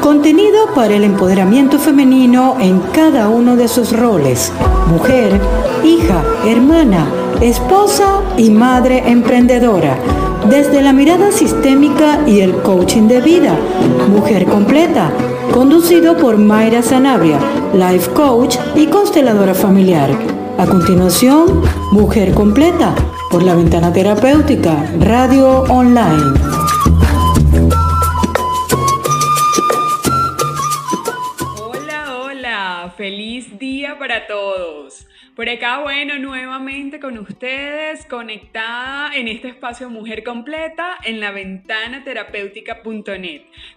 Contenido para el empoderamiento femenino en cada uno de sus roles. Mujer, hija, hermana, esposa y madre emprendedora. Desde la mirada sistémica y el coaching de vida. Mujer completa. Conducido por Mayra Sanabria, life coach y consteladora familiar. A continuación, Mujer completa por la ventana terapéutica, radio online. Para todos. Por acá, bueno, nuevamente con ustedes, conectada en este espacio Mujer Completa en la ventana.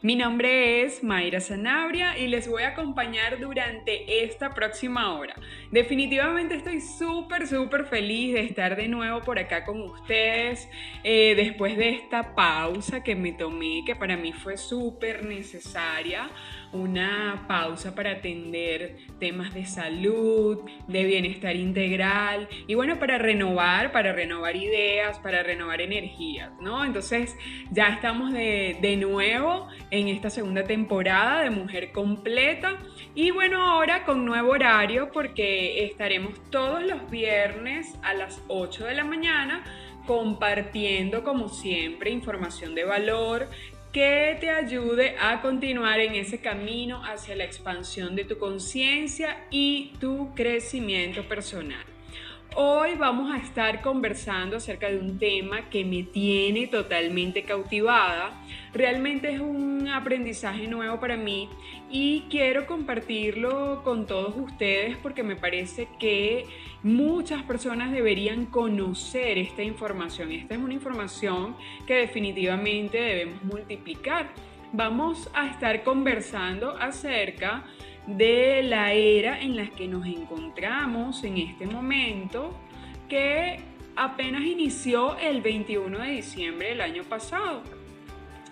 Mi nombre es Mayra Sanabria y les voy a acompañar durante esta próxima hora. Definitivamente estoy súper, súper feliz de estar de nuevo por acá con ustedes eh, después de esta pausa que me tomé, que para mí fue súper necesaria una pausa para atender temas de salud, de bienestar integral y bueno, para renovar, para renovar ideas, para renovar energías, ¿no? Entonces ya estamos de, de nuevo en esta segunda temporada de Mujer Completa y bueno, ahora con nuevo horario porque estaremos todos los viernes a las 8 de la mañana compartiendo como siempre información de valor que te ayude a continuar en ese camino hacia la expansión de tu conciencia y tu crecimiento personal. Hoy vamos a estar conversando acerca de un tema que me tiene totalmente cautivada. Realmente es un aprendizaje nuevo para mí y quiero compartirlo con todos ustedes porque me parece que muchas personas deberían conocer esta información. Esta es una información que definitivamente debemos multiplicar. Vamos a estar conversando acerca la era en la que nos encontramos en este momento, que apenas inició el 21 de diciembre del año pasado.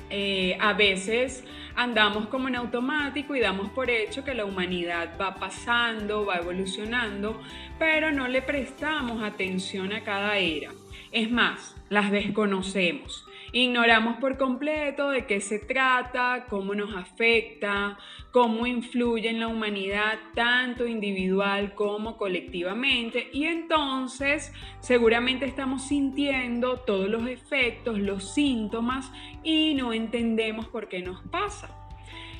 Eh, a veces andamos como en automático y damos por hecho que la humanidad va pasando, va evolucionando, pero no le prestamos atención a cada era. Es más, las desconocemos. Ignoramos por completo de qué se trata, cómo nos afecta, cómo influye en la humanidad tanto individual como colectivamente y entonces seguramente estamos sintiendo todos los efectos, los síntomas y no entendemos por qué nos pasa.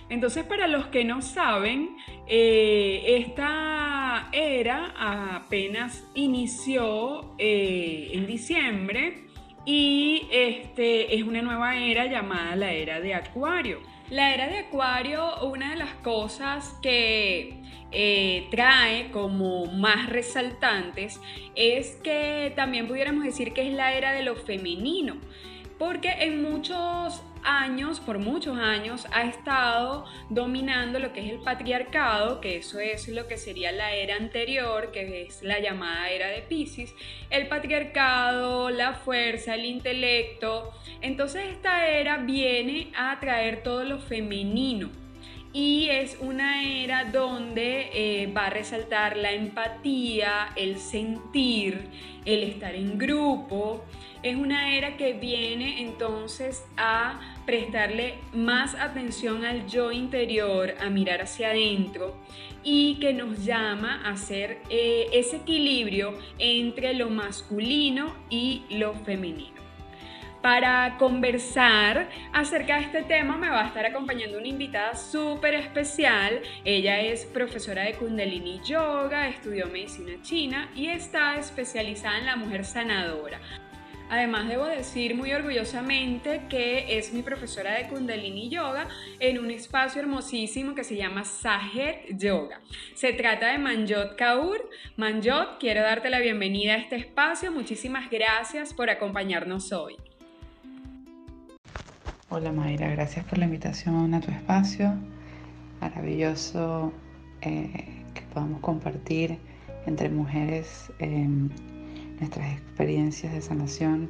Entonces, para los que no saben, eh, esta era apenas inició eh, en diciembre y este, es una nueva era llamada la era de Acuario. La era de Acuario, una de las cosas que eh, trae como más resaltantes es que también pudiéramos decir que es la era de lo femenino, porque en muchos años, por muchos años, ha estado dominando lo que es el patriarcado, que eso es lo que sería la era anterior, que es la llamada era de Pisces, el patriarcado, la fuerza, el intelecto. Entonces esta era viene a traer todo lo femenino. Y es una era donde eh, va a resaltar la empatía, el sentir, el estar en grupo, es una era que viene entonces a prestarle más atención al yo interior, a mirar hacia adentro y que nos llama a hacer eh, ese equilibrio entre lo masculino y lo femenino. Para conversar acerca de este tema me va a estar acompañando una invitada súper especial. Ella es profesora de Kundalini Yoga, estudió medicina china y está especializada en la mujer sanadora. Además, debo decir muy orgullosamente que es mi profesora de Kundalini Yoga en un espacio hermosísimo que se llama Sajet Yoga. Se trata de Manjot Kaur. Manjot, quiero darte la bienvenida a este espacio. Muchísimas gracias por acompañarnos hoy. Hola Mayra, gracias por la invitación a tu espacio. Maravilloso eh, que podamos compartir entre mujeres. Eh, nuestras experiencias de sanación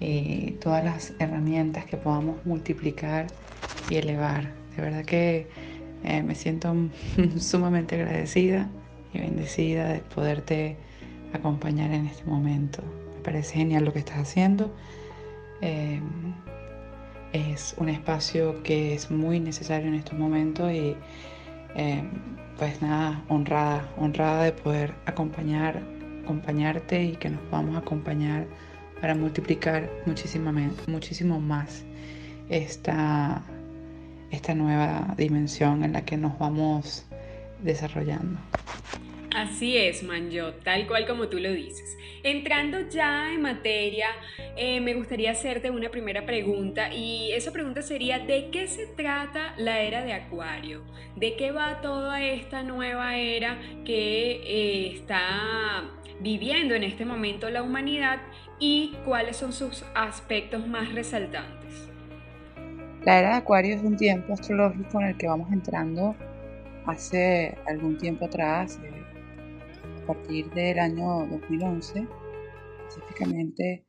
y todas las herramientas que podamos multiplicar y elevar. De verdad que eh, me siento sumamente agradecida y bendecida de poderte acompañar en este momento. Me parece genial lo que estás haciendo. Eh, es un espacio que es muy necesario en estos momentos y eh, pues nada, honrada, honrada de poder acompañar, acompañarte y que nos podamos acompañar para multiplicar muchísimo más esta, esta nueva dimensión en la que nos vamos desarrollando. Así es, Manjo, tal cual como tú lo dices. Entrando ya en materia, eh, me gustaría hacerte una primera pregunta y esa pregunta sería, ¿de qué se trata la era de Acuario? ¿De qué va toda esta nueva era que eh, está viviendo en este momento la humanidad y cuáles son sus aspectos más resaltantes? La era de Acuario es un tiempo astrológico en el que vamos entrando hace algún tiempo atrás, eh, a partir del año 2011, específicamente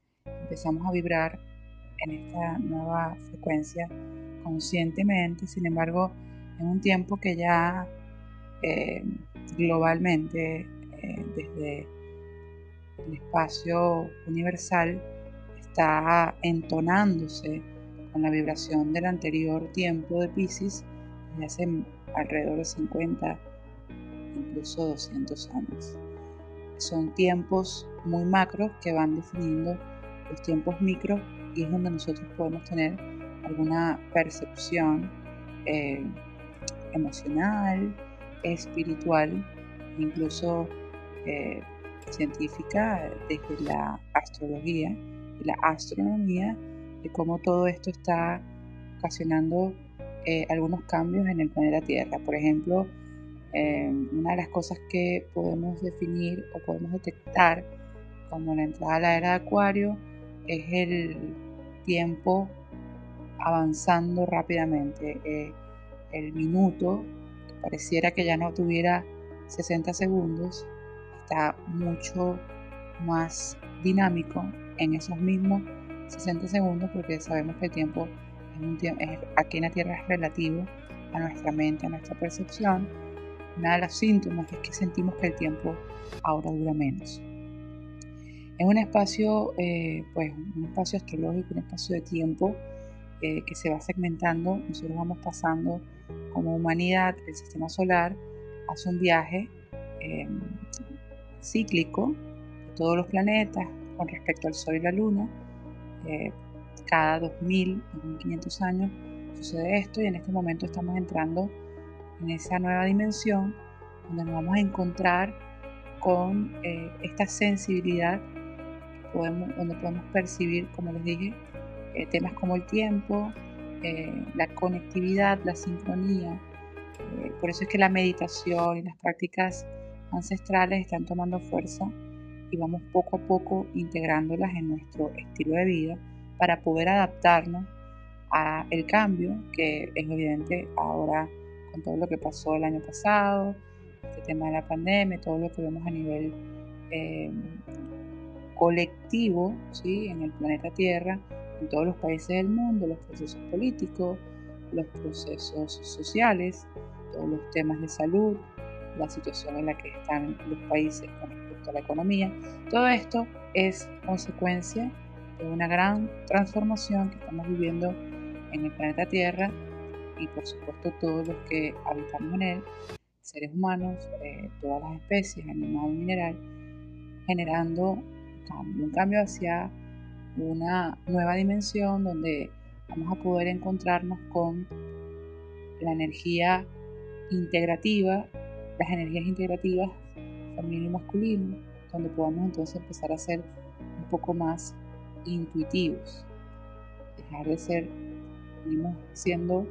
empezamos a vibrar en esta nueva frecuencia conscientemente, sin embargo, en un tiempo que ya eh, globalmente, eh, desde el espacio universal, está entonándose con la vibración del anterior tiempo de Pisces desde hace alrededor de 50, incluso 200 años. Son tiempos muy macros que van definiendo los tiempos micros y es donde nosotros podemos tener alguna percepción eh, emocional, espiritual, incluso eh, científica desde la astrología y la astronomía de cómo todo esto está ocasionando eh, algunos cambios en el planeta Tierra. Por ejemplo, una de las cosas que podemos definir o podemos detectar como la entrada a la era de Acuario es el tiempo avanzando rápidamente. Eh, el minuto, que pareciera que ya no tuviera 60 segundos, está mucho más dinámico en esos mismos 60 segundos porque sabemos que el tiempo, aquí en la Tierra es relativo a nuestra mente, a nuestra percepción. Una de los síntomas es que sentimos que el tiempo ahora dura menos. Es un espacio, eh, pues, un espacio astrológico, un espacio de tiempo eh, que se va segmentando. Nosotros vamos pasando como humanidad, el sistema solar hace un viaje em, cíclico de todos los planetas con respecto al Sol y la Luna eh, cada 2000, 2500 años sucede esto y en este momento estamos entrando en esa nueva dimensión donde nos vamos a encontrar con esta sensibilidad podemos, donde podemos percibir, como les dije, eh, temas como el tiempo, la conectividad, la sincronía. por eso es que la meditación y las prácticas ancestrales están tomando fuerza y vamos poco a poco integrándolas en nuestro estilo de vida para poder adaptarnos a el cambio que es evidente ahora con todo lo que pasó el año pasado, este tema de la pandemia, todo lo que vemos a nivel eh, colectivo ¿sí? en el planeta Tierra, en todos los países del mundo, los procesos políticos, los procesos sociales, todos los temas de salud, la situación en la que están los países con la economía. Todo esto es consecuencia de una gran transformación que estamos viviendo en el planeta Tierra y por supuesto todos los que habitamos en él, seres humanos, eh, todas las especies, animal, mineral, generando un cambio hacia una nueva dimensión donde vamos a poder encontrarnos con la energía integrativa, las energías integrativas femenino y masculino, donde podamos entonces empezar a ser un poco más intuitivos, dejar de ser, venimos siendo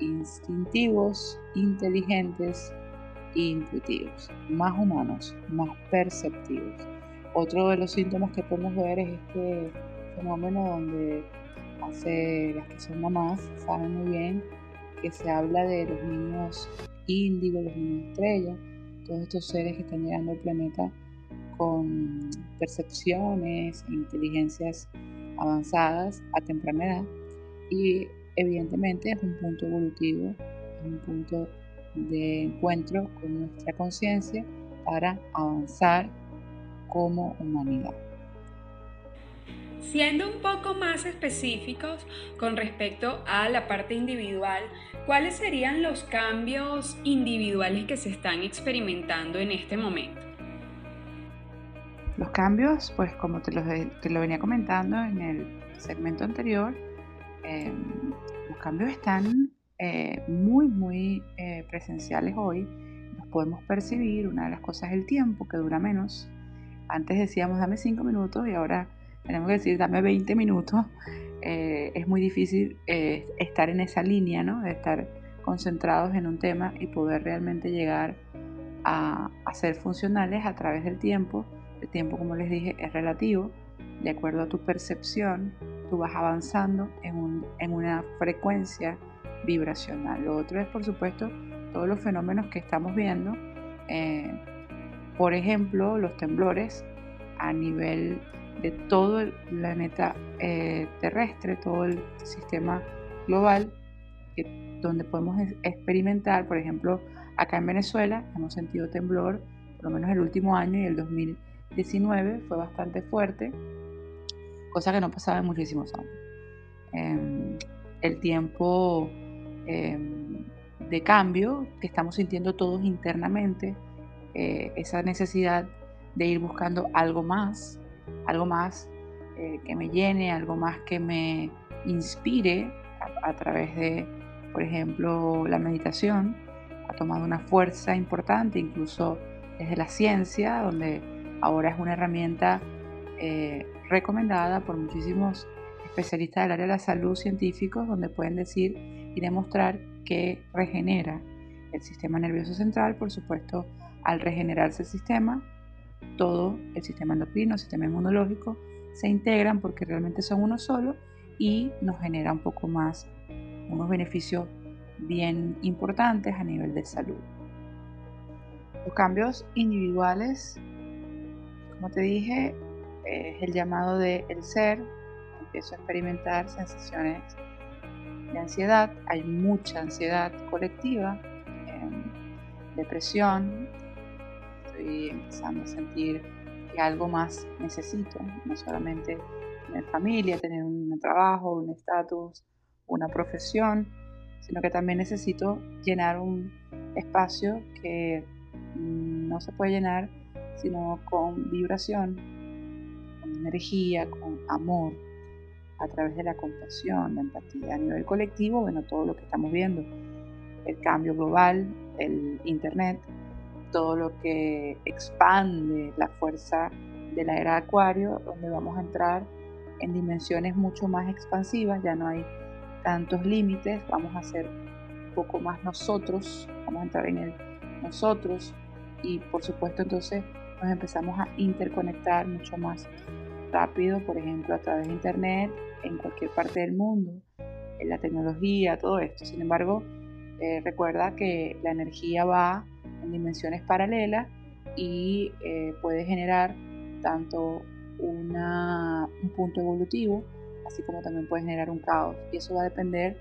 instintivos, inteligentes e intuitivos, más humanos, más perceptivos. Otro de los síntomas que podemos ver es este fenómeno donde hace las que son mamás saben muy bien que se habla de los niños índigo, los niños estrella, todos estos seres que están llegando al planeta con percepciones e inteligencias avanzadas a temprana edad. Y evidentemente es un punto evolutivo, es un punto de encuentro con nuestra conciencia para avanzar como humanidad. Siendo un poco más específicos con respecto a la parte individual, ¿cuáles serían los cambios individuales que se están experimentando en este momento? Los cambios, pues como te lo, venía comentando en el segmento anterior, em, los cambios están eh, muy, muy eh, presenciales hoy. Los podemos percibir. Una de las cosas es el tiempo, que dura menos. Antes decíamos dame 5 minutos y ahora tenemos que decir dame 20 minutos. Eh, es muy difícil estar en esa línea, ¿no? De estar concentrados en un tema y poder realmente llegar a, a ser funcionales a través del tiempo el tiempo, como les dije, es relativo. De acuerdo a tu percepción, tú vas avanzando en, una frecuencia vibracional. Lo otro es, por supuesto, todos los fenómenos que estamos viendo. Eh, por ejemplo, los temblores a nivel de todo el planeta eh, terrestre, todo el sistema global, donde podemos experimentar, por ejemplo, acá en Venezuela hemos sentido temblor, por lo menos el último año y el 2000 19 fue bastante fuerte, cosa que no pasaba en muchísimos años. Em, el tiempo em, de cambio que estamos sintiendo todos internamente, eh, esa necesidad de ir buscando algo más, algo más eh, que me llene, algo más que me inspire a, través de, por ejemplo, la meditación, ha tomado una fuerza importante, incluso desde la ciencia, donde ahora es una herramienta eh, recomendada por muchísimos especialistas del área de la salud científicos donde pueden decir y demostrar que regenera el sistema nervioso central, por supuesto, al regenerarse el sistema, todo el sistema endocrino, el sistema inmunológico se integran porque realmente son uno solo y nos genera un poco más unos beneficios bien importantes a nivel de salud. Los cambios individuales como te dije, es el llamado de el ser, empiezo a experimentar sensaciones de ansiedad, hay mucha ansiedad colectiva, depresión, estoy empezando a sentir que algo más necesito, no solamente tener familia, tener un trabajo, un estatus, una profesión, sino que también necesito llenar un espacio que no se puede llenar sino con vibración, con energía, con amor, a través de la compasión, la empatía. A nivel colectivo, bueno, todo lo que estamos viendo, el cambio global, el Internet, todo lo que expande la fuerza de la era de Acuario, donde vamos a entrar en dimensiones mucho más expansivas, ya no hay tantos límites, vamos a ser un poco más nosotros, vamos a entrar en el nosotros y por supuesto entonces nos empezamos a interconectar mucho más rápido, por ejemplo, a través de Internet, en cualquier parte del mundo, en la tecnología, todo esto. Sin embargo, eh, recuerda que la energía va en dimensiones paralelas y eh, puede generar tanto una, un punto evolutivo, así como también puede generar un caos. Y eso va a depender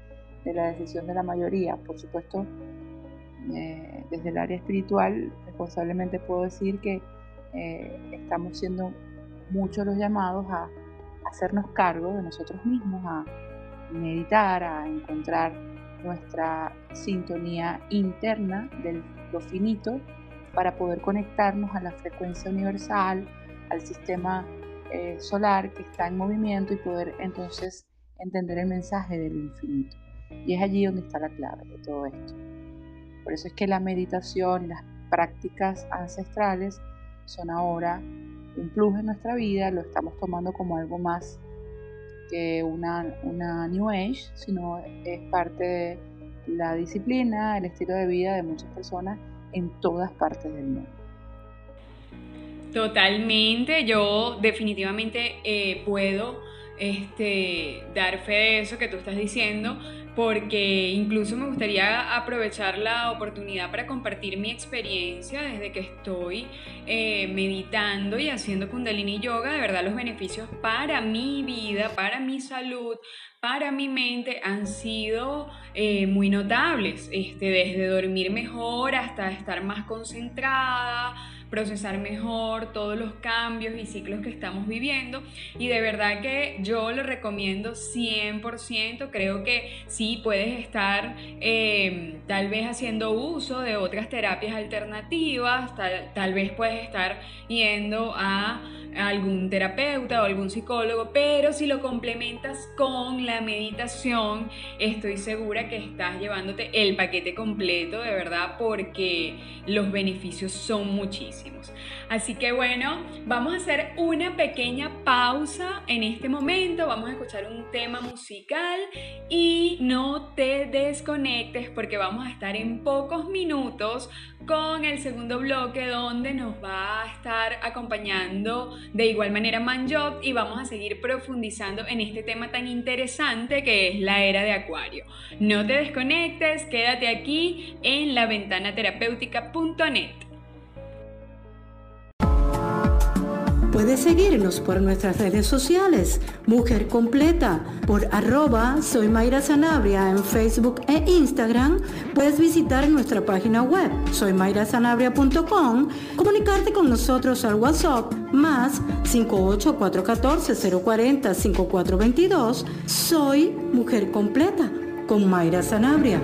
de la decisión de la mayoría. Por supuesto, eh, desde el área espiritual, responsablemente puedo decir que estamos siendo muchos los llamados a, hacernos cargo de nosotros mismos, a meditar, a encontrar nuestra sintonía interna del lo finito para poder conectarnos a la frecuencia universal, al sistema eh, solar que está en movimiento y poder entonces entender el mensaje del infinito. Y es allí donde está la clave de todo esto. Por eso es que la meditación las prácticas ancestrales son ahora un plus en nuestra vida, lo estamos tomando como algo más que una, una New Age, sino es parte de la disciplina, el estilo de vida de muchas personas en todas partes del mundo. Totalmente, yo definitivamente eh, puedo este, dar fe de eso que tú estás diciendo, porque incluso me gustaría aprovechar la oportunidad para compartir mi experiencia desde que estoy eh, meditando y haciendo kundalini yoga, de verdad los beneficios para mi vida, para mi salud, para mi mente han sido eh, muy notables, este, desde dormir mejor hasta estar más concentrada, procesar mejor todos los cambios y ciclos que estamos viviendo. Y de verdad que yo lo recomiendo 100%. Creo que sí puedes estar eh, tal vez haciendo uso de otras terapias alternativas, tal, tal vez puedes estar yendo a algún terapeuta o algún psicólogo, pero si lo complementas con la meditación, estoy segura que estás llevándote el paquete completo, de verdad, porque los beneficios son muchísimos. Así que bueno, vamos a hacer una pequeña pausa en este momento, vamos a escuchar un tema musical y no te desconectes porque vamos a estar en pocos minutos con el segundo bloque donde nos va a estar acompañando de igual manera Manjot y vamos a seguir profundizando en este tema tan interesante que es la era de Acuario. No te desconectes, quédate aquí en la ventana terapéutica.net. Puedes seguirnos por nuestras redes sociales, Mujer Completa, por arroba Soy Mayra Sanabria en Facebook e Instagram. Puedes visitar nuestra página web, soymayrasanabria.com, comunicarte con nosotros al WhatsApp más 58414-040-5422. Soy Mujer Completa con Mayra Sanabria.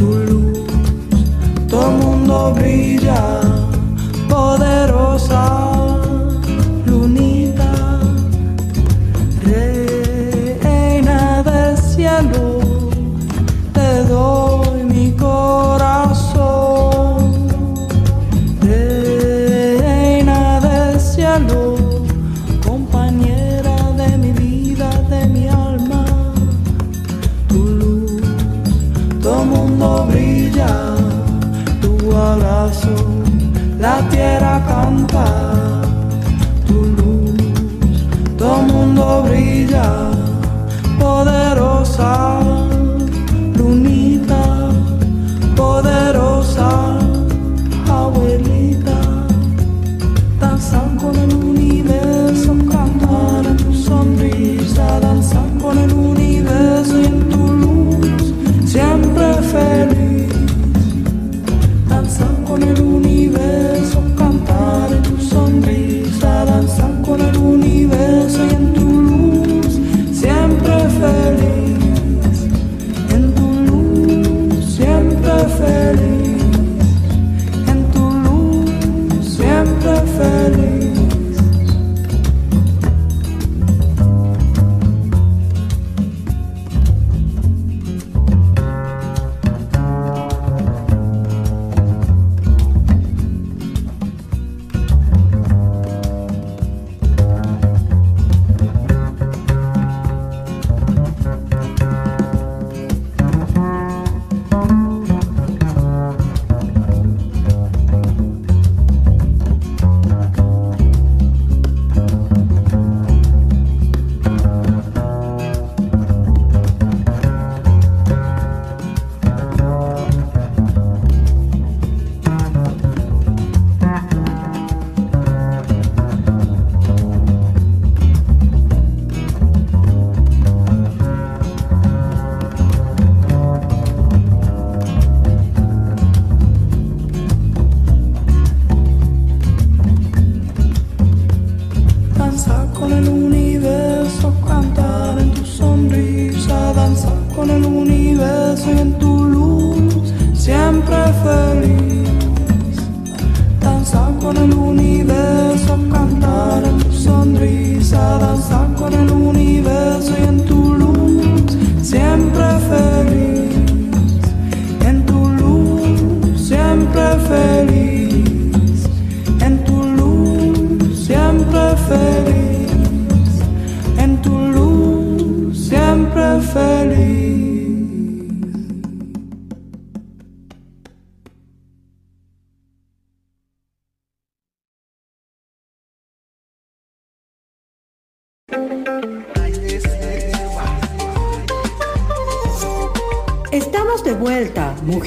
tu luz, todo mundo brilla, poderosa. la tierra canta tu luz, todo mundo brilla, poderosa.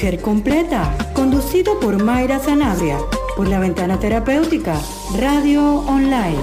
Completa, conducido por Mayra Sanabria, por la Ventana Terapéutica, Radio Online.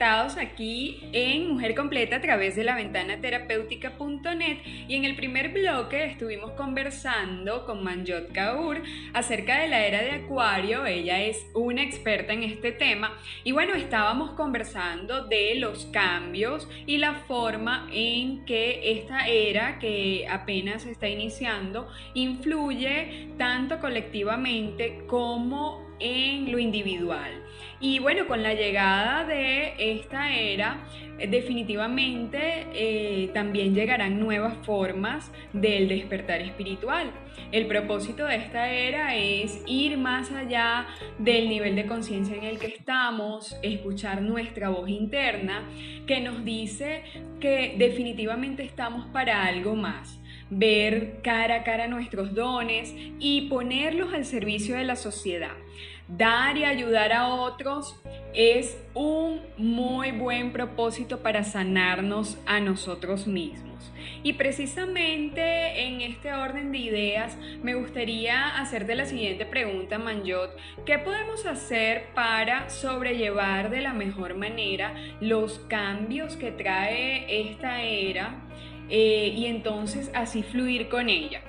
Aquí en Mujer Completa a través de la ventana terapéutica.net y en el primer bloque estuvimos conversando con Manjot Kaur acerca de la era de Acuario. Ella es una experta en este tema y bueno, estábamos conversando de los cambios y la forma en que esta era que apenas está iniciando influye tanto colectivamente como en lo individual. Y bueno, con la llegada de esta era, eh, definitivamente eh, también llegarán nuevas formas del despertar espiritual. El propósito de esta era es ir más allá del nivel de conciencia en el que estamos, escuchar nuestra voz interna que nos dice que definitivamente estamos para algo más ver cara a cara nuestros dones y ponerlos al servicio de la sociedad. Dar y ayudar a otros es un muy buen propósito para sanarnos a nosotros mismos. Y precisamente en este orden de ideas me gustaría hacerte la siguiente pregunta, Manjot. ¿Qué podemos hacer para sobrellevar de la mejor manera los cambios que trae esta era eh, y entonces así fluir con ella?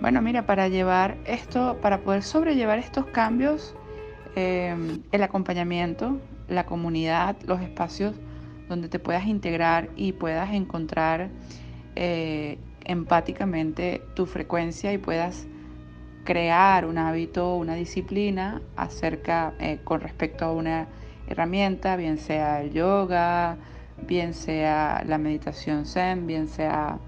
Bueno, mira, para llevar esto, para poder sobrellevar estos cambios, Em, el acompañamiento, la comunidad, los espacios donde te puedas integrar y puedas encontrar eh, empáticamente tu frecuencia y puedas crear un hábito, una disciplina acerca eh, con respecto a una herramienta, bien sea el yoga, bien sea la meditación zen, bien sea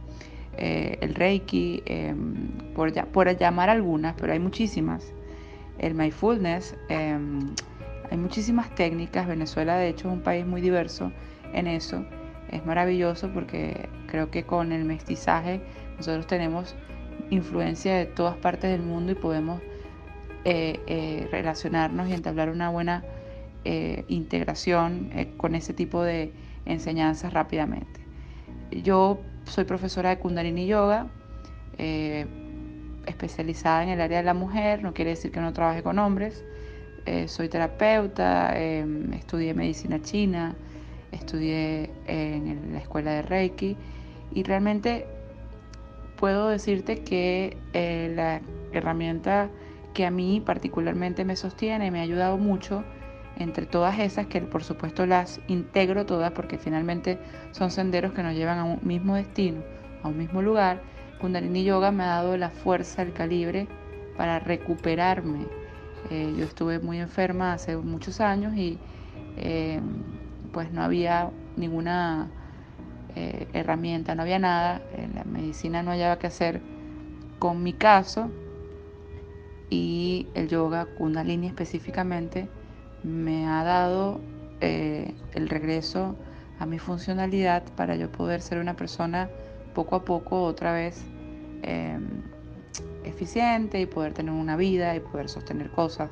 eh, el reiki, em, por, por llamar algunas, pero hay muchísimas el mindfulness. Em, hay muchísimas técnicas. Venezuela, de hecho, es un país muy diverso en eso. Es maravilloso porque creo que con el mestizaje nosotros tenemos influencia de todas partes del mundo y podemos eh, eh, relacionarnos y entablar una buena eh, integración con ese tipo de enseñanzas rápidamente. Yo soy profesora de Kundalini Yoga especializada en el área de la mujer, no quiere decir que no trabaje con hombres. Eh, soy terapeuta, em, estudié medicina china, estudié en la escuela de Reiki y realmente puedo decirte que eh, la herramienta que a mí particularmente me sostiene y me ha ayudado mucho entre todas esas que por supuesto las integro todas porque finalmente son senderos que nos llevan a un mismo destino, a un mismo lugar, Kundalini Yoga me ha dado la fuerza, el calibre para recuperarme. Eh, yo estuve muy enferma hace muchos años y eh, pues no había ninguna eh, herramienta, no había nada, la medicina no hallaba qué hacer con mi caso y el yoga Kundalini específicamente me ha dado el regreso a mi funcionalidad para yo poder ser una persona poco a poco otra vez em, eficiente y poder tener una vida y poder sostener cosas.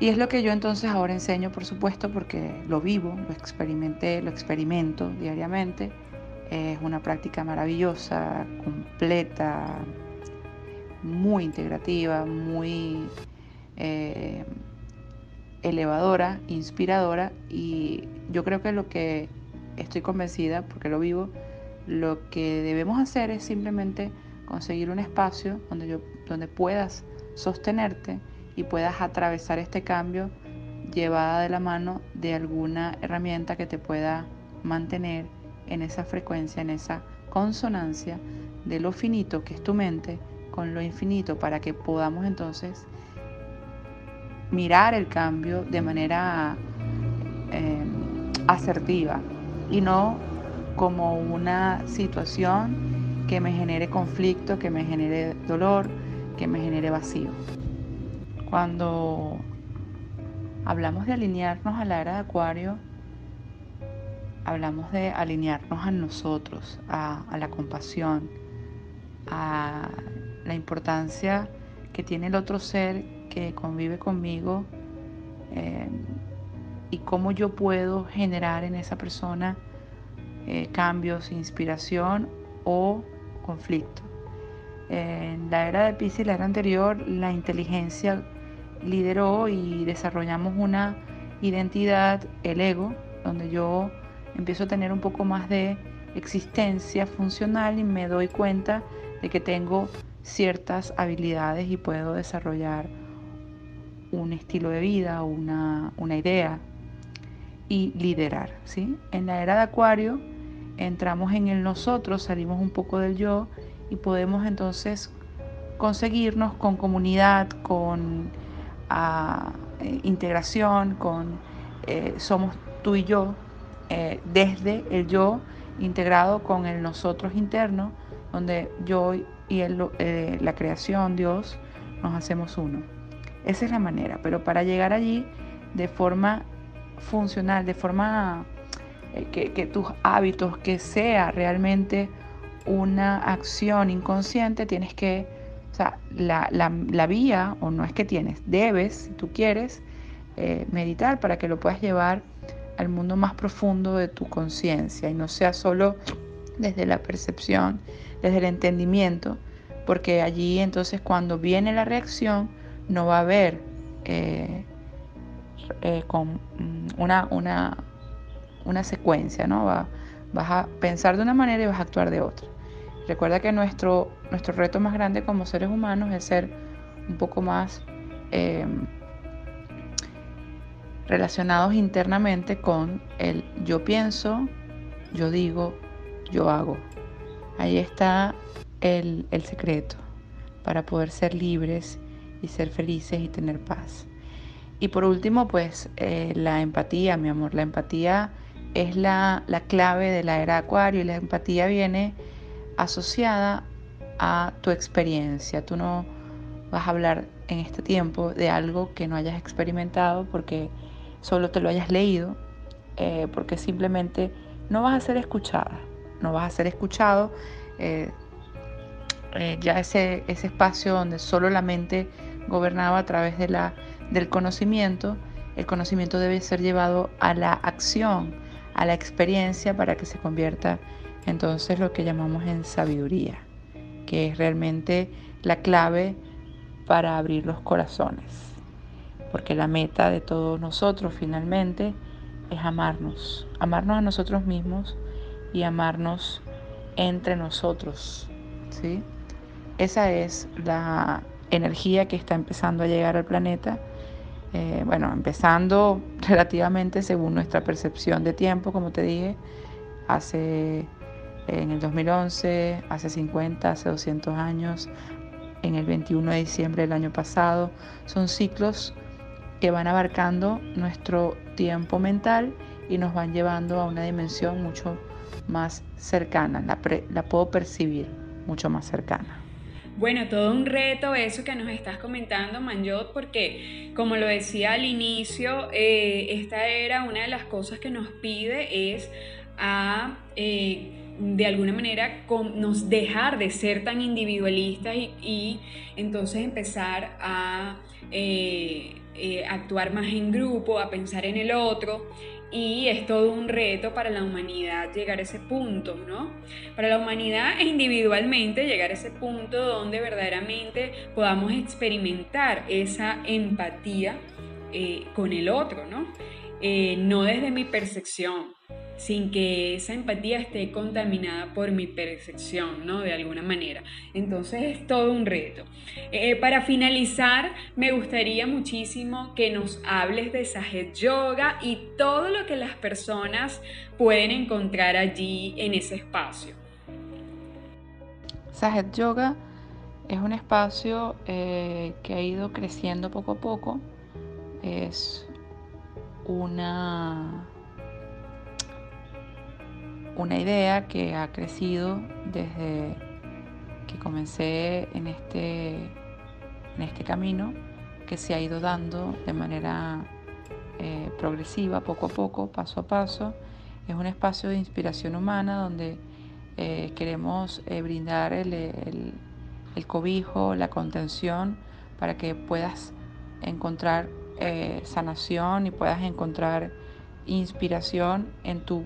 Y es lo que yo entonces ahora enseño, por supuesto, porque lo vivo, lo experimenté, lo experimento diariamente. Es una práctica maravillosa, completa, muy integrativa, muy eh, elevadora, inspiradora y yo creo que lo que estoy convencida, porque lo vivo, lo que debemos hacer es simplemente conseguir un espacio donde, yo, donde puedas sostenerte y puedas atravesar este cambio llevada de la mano de alguna herramienta que te pueda mantener en esa frecuencia, en esa consonancia de lo finito que es tu mente con lo infinito para que podamos entonces mirar el cambio de manera eh, asertiva y no como una situación que me genere conflicto, que me genere dolor, que me genere vacío. Cuando hablamos de alinearnos a la era de Acuario, hablamos de alinearnos a nosotros, a, la compasión, a la importancia que tiene el otro ser que convive conmigo eh, y cómo yo puedo generar en esa persona eh, cambios, inspiración o conflicto. En la era de Pisces, la era anterior, la inteligencia lideró y desarrollamos una identidad, el ego, donde yo empiezo a tener un poco más de existencia funcional y me doy cuenta de que tengo ciertas habilidades y puedo desarrollar un estilo de vida, una, una idea y liderar. ¿sí? En la era de Acuario, entramos en el nosotros, salimos un poco del yo y podemos entonces conseguirnos con comunidad, con ah, eh, integración, con eh, somos tú y yo, eh, desde el yo integrado con el nosotros interno, donde yo y la creación, Dios, nos hacemos uno. Esa es la manera, pero para llegar allí de forma funcional, de forma eh, que, tus hábitos, que sea realmente una acción inconsciente, tienes que, o sea, la, vía, o no es que tienes, debes, si tú quieres, eh, meditar para que lo puedas llevar al mundo más profundo de tu conciencia y no sea solo desde la percepción, desde el entendimiento, porque allí entonces cuando viene la reacción no va a haber eh, con mm, una, una, una secuencia, ¿no? vas a pensar de una manera y vas a actuar de otra. Recuerda que nuestro, nuestro reto más grande como seres humanos es ser un poco más em, relacionados internamente con el yo pienso, yo digo, yo hago. Ahí está el, secreto para poder ser libres y ser felices y tener paz. Y por último, pues eh, la empatía, mi amor, la empatía es la, clave de la era acuario y la empatía viene asociada a tu experiencia. Tú no vas a hablar en este tiempo de algo que no hayas experimentado porque solo te lo hayas leído, eh, porque simplemente no vas a ser escuchada, no vas a ser escuchado. Eh, eh, ya ese, ese espacio donde solo la mente gobernaba a través de la, del conocimiento, el conocimiento debe ser llevado a la acción, a la experiencia para que se convierta entonces lo que llamamos en sabiduría, que es realmente la clave para abrir los corazones. Porque la meta de todos nosotros finalmente es amarnos, amarnos a nosotros mismos y amarnos entre nosotros. ¿sí? Esa es la energía que está empezando a llegar al planeta eh, bueno, empezando relativamente según nuestra percepción de tiempo, como te dije, hace en el 2011, hace 50, hace 200 años, en el 21 de diciembre del año pasado. Son ciclos que van abarcando nuestro tiempo mental y nos van llevando a una dimensión mucho más cercana, la, la puedo percibir mucho más cercana. Bueno, todo un reto eso que nos estás comentando, Manjot, porque como lo decía al inicio, eh, esta era una de las cosas que nos pide es a... Eh, de alguna manera nos dejar de ser tan individualistas y, entonces empezar a eh, actuar más en grupo, a pensar en el otro y es todo un reto para la humanidad llegar a ese punto, ¿no? Para la humanidad e individualmente llegar a ese punto donde verdaderamente podamos experimentar esa empatía eh, con el otro, ¿no? Eh, no desde mi percepción, sin que esa empatía esté contaminada por mi percepción, ¿no? De alguna manera. Entonces es todo un reto. Eh, para finalizar, me gustaría muchísimo que nos hables de Sajet Yoga y todo lo que las personas pueden encontrar allí en ese espacio. Sajet Yoga es un espacio eh, que ha ido creciendo poco a poco. Es una una idea que ha crecido desde que comencé en este, en este camino, que se ha ido dando de manera eh, progresiva, poco a poco, paso a paso. Es un espacio de inspiración humana donde eh, queremos eh, brindar el, cobijo, la contención, para que puedas encontrar eh, sanación y puedas encontrar inspiración en tu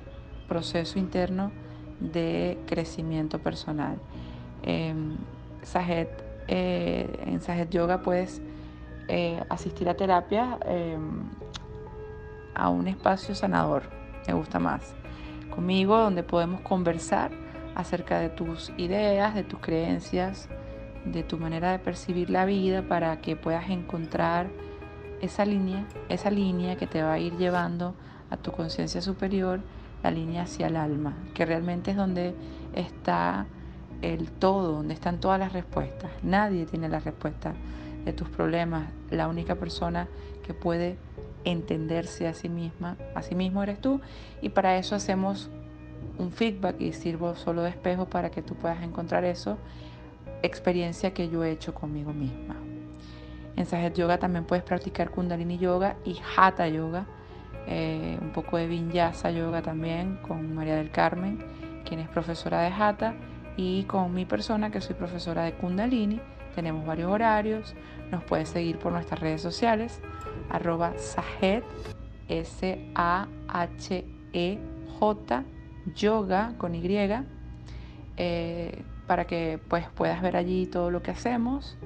proceso interno de crecimiento personal. Em, eh, en Sajet Yoga puedes eh, asistir a terapia em, a un espacio sanador, me gusta más, conmigo donde podemos conversar acerca de tus ideas, de tus creencias, de tu manera de percibir la vida para que puedas encontrar esa línea, esa línea que te va a ir llevando a tu conciencia superior, la línea hacia el alma, que realmente es donde está el todo, donde están todas las respuestas. Nadie tiene la respuesta de tus problemas. La única persona que puede entenderse a sí misma, a sí mismo eres tú. Y para eso hacemos un feedback y sirvo solo de espejo para que tú puedas encontrar eso, experiencia que yo he hecho conmigo misma. En Sajet Yoga también puedes practicar Kundalini Yoga y Hatha Yoga, eh, un poco de Vinyasa Yoga también con María del Carmen, quien es profesora de Hatha y con mi persona que soy profesora de Kundalini. Tenemos varios horarios. Nos puedes seguir por nuestras redes sociales, arroba S-A-H-E-J, yoga con Y, eh, para que pues, puedas ver allí todo lo que hacemos,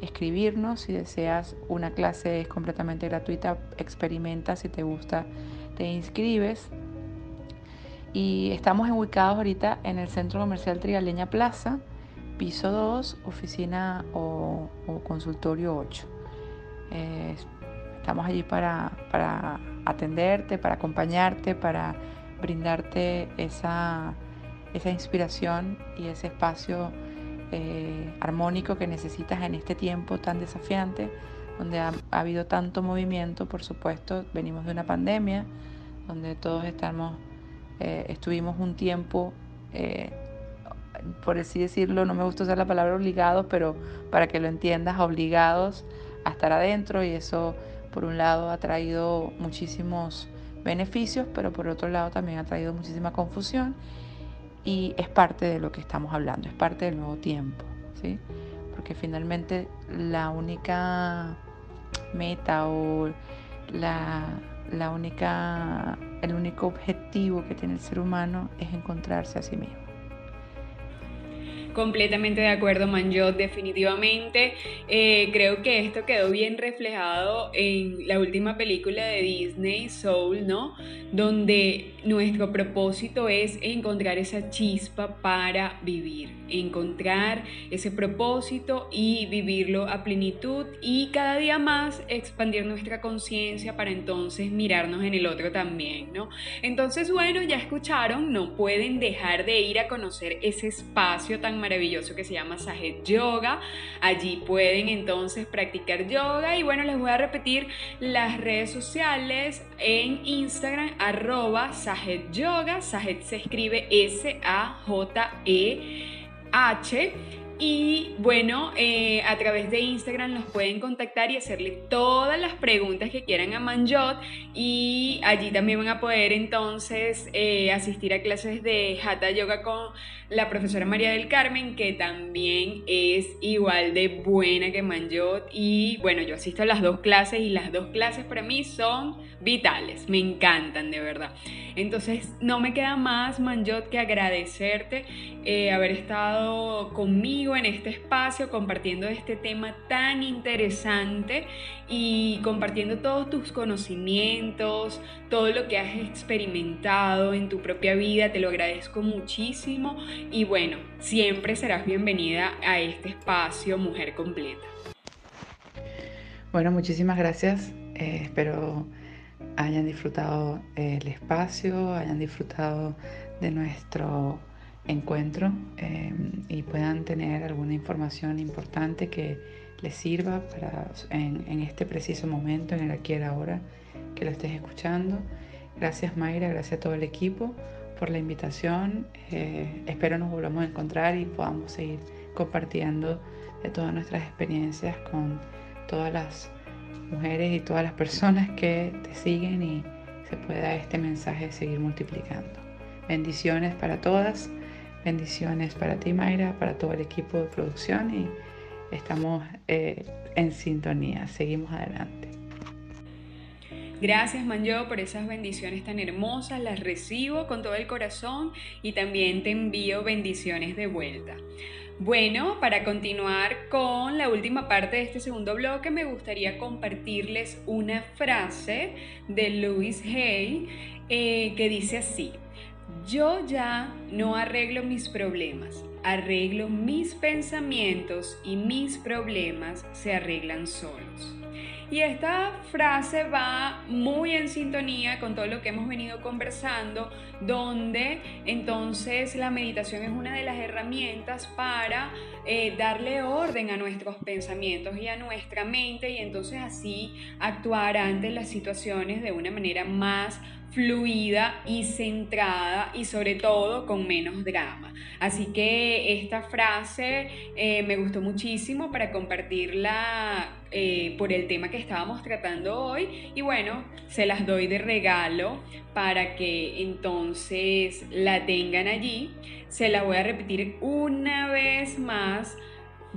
escribirnos. Si deseas una clase es completamente gratuita, experimenta si te gusta, te inscribes. Y estamos ubicados ahorita en el Centro Comercial Trigaleña Plaza, piso 2, oficina o, consultorio 8. Eh, estamos allí para, atenderte, para acompañarte, para brindarte esa, inspiración y ese espacio eh, armónico que necesitas en este tiempo tan desafiante, donde ha habido tanto movimiento, por supuesto, venimos de una pandemia, donde todos estamos eh, estuvimos un tiempo, eh, por así decirlo, no me gusta usar la palabra obligados, pero para que lo entiendas, obligados a estar adentro y eso por un lado ha traído muchísimos beneficios, pero por otro lado también ha traído muchísima confusión y es parte de lo que estamos hablando, es parte del nuevo tiempo, ¿sí? Porque finalmente la única meta o la, la única, el único objetivo que tiene el ser humano es encontrarse a sí mismo. Completamente de acuerdo, Manjot, definitivamente. Eh, creo que esto quedó bien reflejado en la última película de Disney, Soul, ¿no? Donde nuestro propósito es encontrar esa chispa para vivir, encontrar ese propósito y vivirlo a plenitud y cada día más expandir nuestra conciencia para entonces mirarnos en el otro también, ¿no? Entonces, bueno, ya escucharon, no pueden dejar de ir a conocer ese espacio tan maravilloso que se llama Sajet Yoga. Allí pueden entonces practicar yoga y bueno, les voy a repetir las redes sociales en Instagram arroba Sajet Yoga. Sajet se escribe S-A-J-E-H. Y bueno, eh, a través de Instagram los pueden contactar y hacerle todas las preguntas que quieran a Manjot. Y allí también van a poder entonces eh, asistir a clases de Hatha Yoga con la profesora María del Carmen, que también es igual de buena que Manjot. Y bueno, yo asisto a las dos clases y las dos clases para mí son vitales, me encantan de verdad. Entonces no me queda más, Manjot, que agradecerte eh, haber estado conmigo en este espacio compartiendo este tema tan interesante y compartiendo todos tus conocimientos, todo lo que has experimentado en tu propia vida, te lo agradezco muchísimo y bueno, siempre serás bienvenida a este espacio Mujer Completa. Bueno, muchísimas gracias. Eh, espero hayan disfrutado el espacio, hayan disfrutado de nuestro encuentro eh, y puedan tener alguna información importante que les sirva para en, este preciso momento, en el aquí y ahora que lo estés escuchando. Gracias Mayra, gracias a todo el equipo por la invitación. Eh, espero nos volvamos a encontrar y podamos seguir compartiendo todas nuestras experiencias con todas las mujeres y todas las personas que te siguen y se pueda este mensaje seguir multiplicando. Bendiciones para todas, bendiciones para ti Mayra, para todo el equipo de producción y estamos eh, en sintonía. Seguimos adelante. Gracias Manjo por esas bendiciones tan hermosas, las recibo con todo el corazón y también te envío bendiciones de vuelta. Bueno, para continuar con la última parte de este segundo bloque, me gustaría compartirles una frase de Louis Hay eh, que dice así, yo ya no arreglo mis problemas, arreglo mis pensamientos y mis problemas se arreglan solos. Y esta frase va muy en sintonía con todo lo que hemos venido conversando, donde entonces la meditación es una de las herramientas para eh, darle orden a nuestros pensamientos y a nuestra mente y entonces así actuar ante las situaciones de una manera más fluida y centrada y sobre todo con menos drama. Así que esta frase eh, me gustó muchísimo para compartirla eh, por el tema que estábamos tratando hoy y bueno, se las doy de regalo para que entonces la tengan allí. Se la voy a repetir una vez más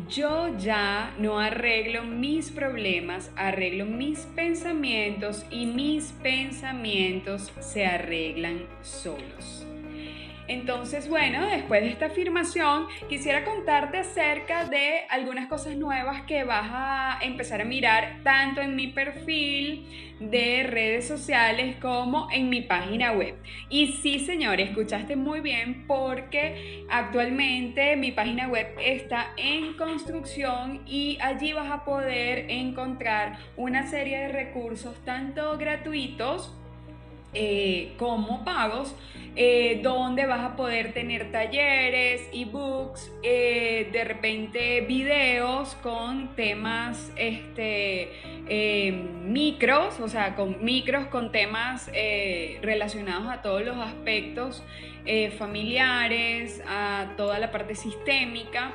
yo ya no arreglo mis problemas, arreglo mis pensamientos y mis pensamientos se arreglan solos. Entonces, bueno, después de esta afirmación, quisiera contarte acerca de algunas cosas nuevas que vas a empezar a mirar tanto en mi perfil de redes sociales como en mi página web. Y sí, señor, escuchaste muy bien porque actualmente mi página web está en construcción y allí vas a poder encontrar una serie de recursos tanto gratuitos eh, como pagos, eh, donde vas a poder tener talleres, ebooks, eh, de repente videos con temas este, micros, o sea, con micros, con temas relacionados a todos los aspectos familiares, a toda la parte sistémica.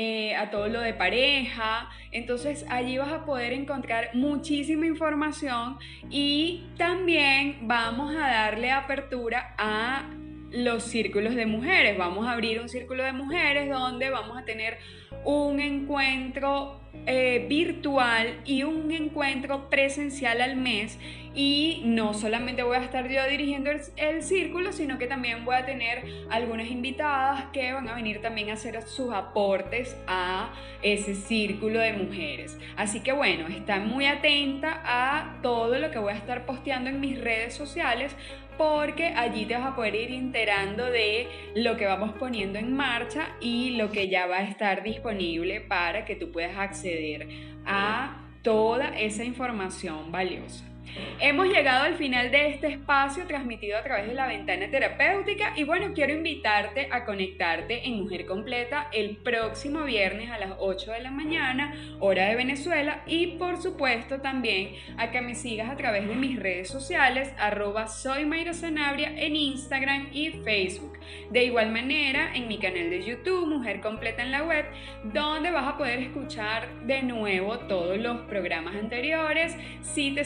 Eh, a todo lo de pareja. Entonces allí vas a poder encontrar muchísima información y también vamos a darle apertura a los círculos de mujeres. Vamos a abrir un círculo de mujeres donde vamos a tener un encuentro eh, virtual y un encuentro presencial al mes y no solamente voy a estar yo dirigiendo el, círculo, sino que también voy a tener algunas invitadas que van a venir también a hacer sus aportes a ese círculo de mujeres. Así que bueno, está muy atenta a todo lo que voy a estar posteando en mis redes sociales porque allí te vas a poder ir enterando de lo que vamos poniendo en marcha y lo que ya va a estar disponible para que tú puedas acceder a toda esa información valiosa. Hemos llegado al final de este espacio transmitido a través de la ventana terapéutica y bueno, quiero invitarte a conectarte en Mujer Completa el próximo viernes a las 8 de la mañana, hora de Venezuela y por supuesto también a que me sigas a través de mis redes sociales arroba soy en Instagram y Facebook. De igual manera en mi canal de YouTube Mujer Completa en la web donde vas a poder escuchar de nuevo todos los programas anteriores si te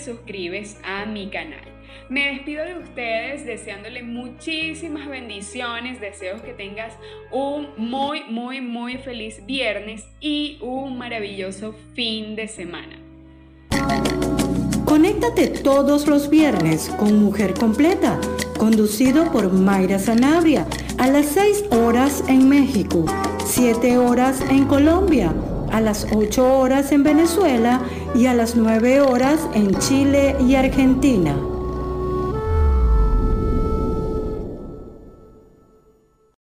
a mi canal. Me despido de ustedes deseándole muchísimas bendiciones, deseos que tengas un muy, muy, muy feliz viernes y un maravilloso fin de semana. Conéctate todos los viernes con Mujer Completa, conducido por Mayra Sanabria, a las 6 horas en México, 7 horas en Colombia a las 8 horas en Venezuela y a las 9 horas en Chile y Argentina.